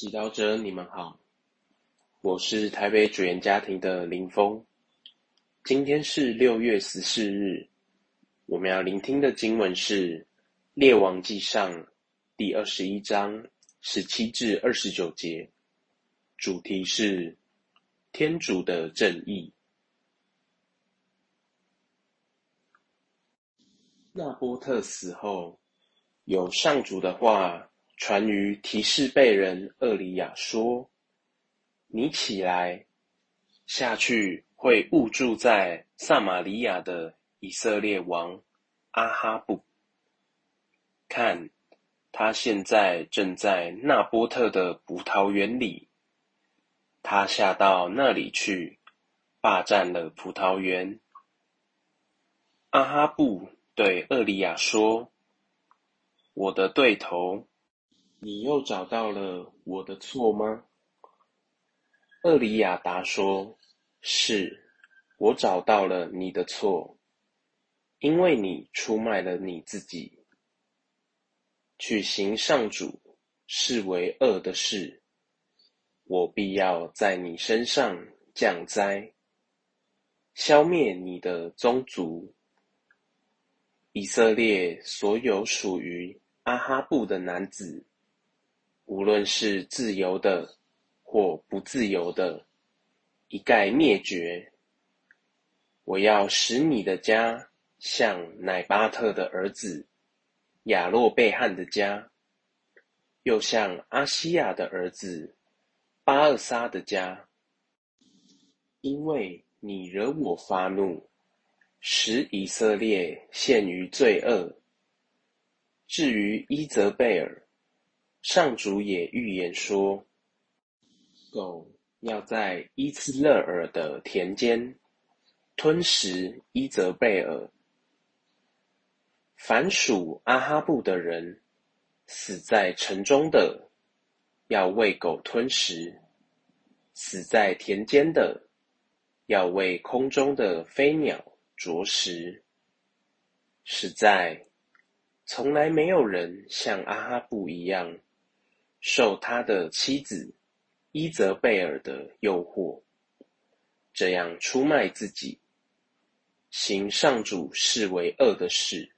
祈祷者，你们好，我是台北主言家庭的林峰。今天是六月十四日，我们要聆听的经文是《列王记上》第二十一章十七至二十九节，主题是天主的正义。纳波特死后，有上主的话。传于提示被人厄里亚说：“你起来，下去会误住在撒玛利亚的以色列王阿哈布。看，他现在正在纳波特的葡萄园里。他下到那里去，霸占了葡萄园。”阿哈布对厄里亚说：“我的对头。”你又找到了我的错吗？厄里亚达说：“是，我找到了你的错，因为你出卖了你自己，去行上主视为恶的事。我必要在你身上降灾，消灭你的宗族，以色列所有属于阿哈布的男子。”无论是自由的或不自由的，一概灭绝。我要使你的家像乃巴特的儿子亚洛贝汉的家，又像阿西亚的儿子巴尔沙的家，因为你惹我发怒，使以色列陷于罪恶。至于伊泽贝尔。上主也预言说：“狗要在伊兹勒尔的田间吞食伊泽贝尔。凡属阿哈布的人死在城中的，要为狗吞食；死在田间的，要为空中的飞鸟啄食。实在从来没有人像阿哈布一样。”受他的妻子伊泽贝尔的诱惑，这样出卖自己，行上主视为恶的事。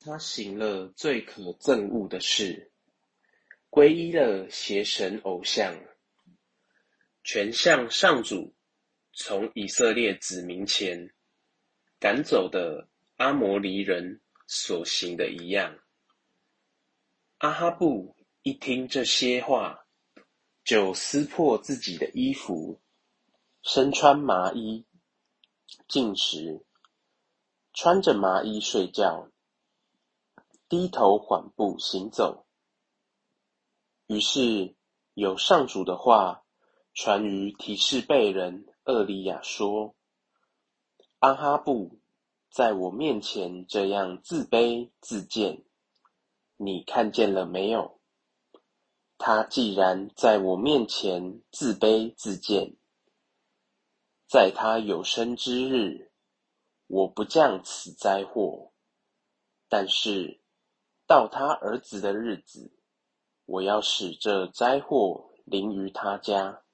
他行了最可憎恶的事，皈依了邪神偶像，全像上主从以色列子民前赶走的阿摩黎人所行的一样。阿哈布。一听这些话，就撕破自己的衣服，身穿麻衣，进食，穿着麻衣睡觉，低头缓步行走。于是有上主的话传于提示贝人厄利亚说：“阿哈布在我面前这样自卑自贱，你看见了没有？”他既然在我面前自卑自贱，在他有生之日，我不降此灾祸；但是到他儿子的日子，我要使这灾祸临于他家。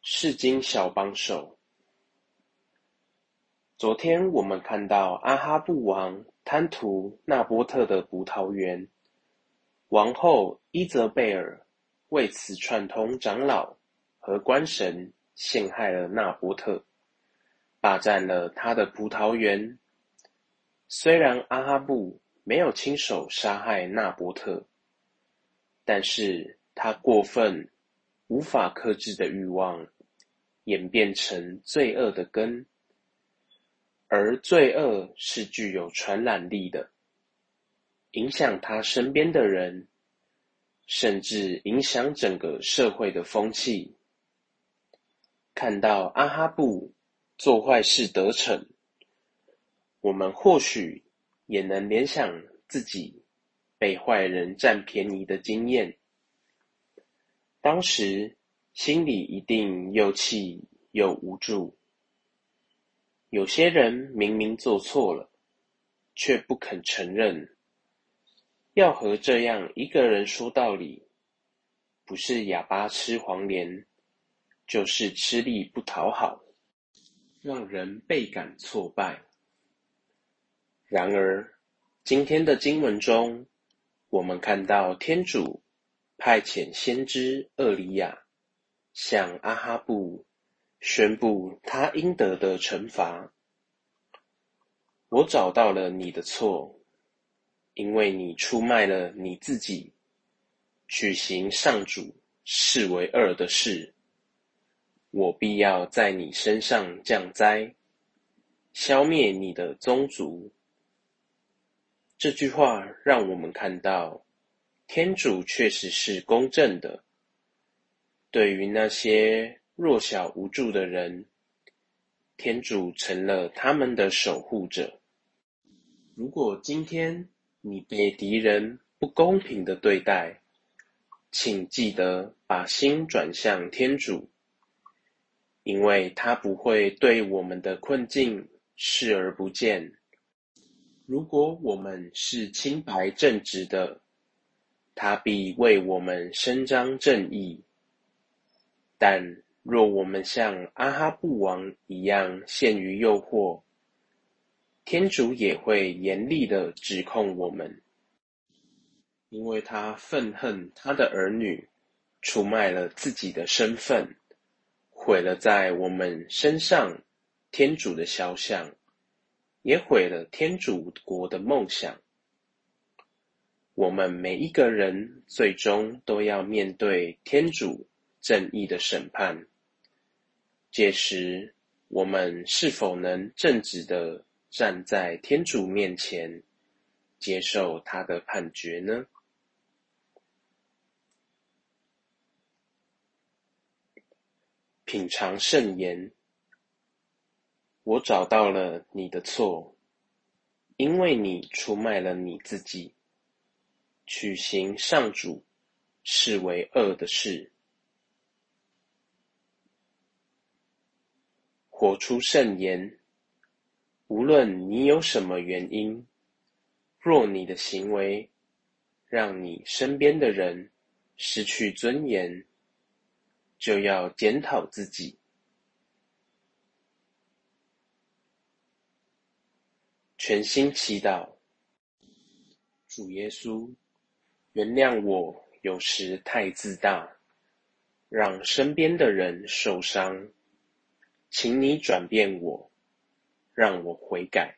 世经小帮手，昨天我们看到阿哈布王。贪图纳波特的葡萄园，王后伊泽贝尔为此串通长老和官神，陷害了纳波特，霸占了他的葡萄园。虽然阿哈布没有亲手杀害纳波特，但是他过分、无法克制的欲望，演变成罪恶的根。而罪恶是具有传染力的，影响他身边的人，甚至影响整个社会的风气。看到阿哈布做坏事得逞，我们或许也能联想自己被坏人占便宜的经验，当时心里一定又气又无助。有些人明明做错了，却不肯承认。要和这样一个人说道理，不是哑巴吃黄连，就是吃力不讨好，让人倍感挫败。然而，今天的经文中，我们看到天主派遣先知厄里亚向阿哈布宣布他应得的惩罚。我找到了你的错，因为你出卖了你自己，去行上主视为恶的事。我必要在你身上降灾，消灭你的宗族。这句话让我们看到，天主确实是公正的。对于那些弱小无助的人，天主成了他们的守护者。如果今天你被敌人不公平的对待，请记得把心转向天主，因为他不会对我们的困境视而不见。如果我们是清白正直的，他必为我们伸张正义；但若我们像阿哈布王一样陷于诱惑，天主也会严厉的指控我们，因为他愤恨他的儿女出卖了自己的身份，毁了在我们身上天主的肖像。也毁了天主国的梦想。我们每一个人最终都要面对天主正义的审判。届时，我们是否能正直的站在天主面前，接受他的判决呢？品尝圣言。我找到了你的错，因为你出卖了你自己，取行上主视为恶的事，活出圣言。无论你有什么原因，若你的行为让你身边的人失去尊严，就要检讨自己。全心祈祷，主耶稣，原谅我有时太自大，让身边的人受伤，请你转变我，让我悔改。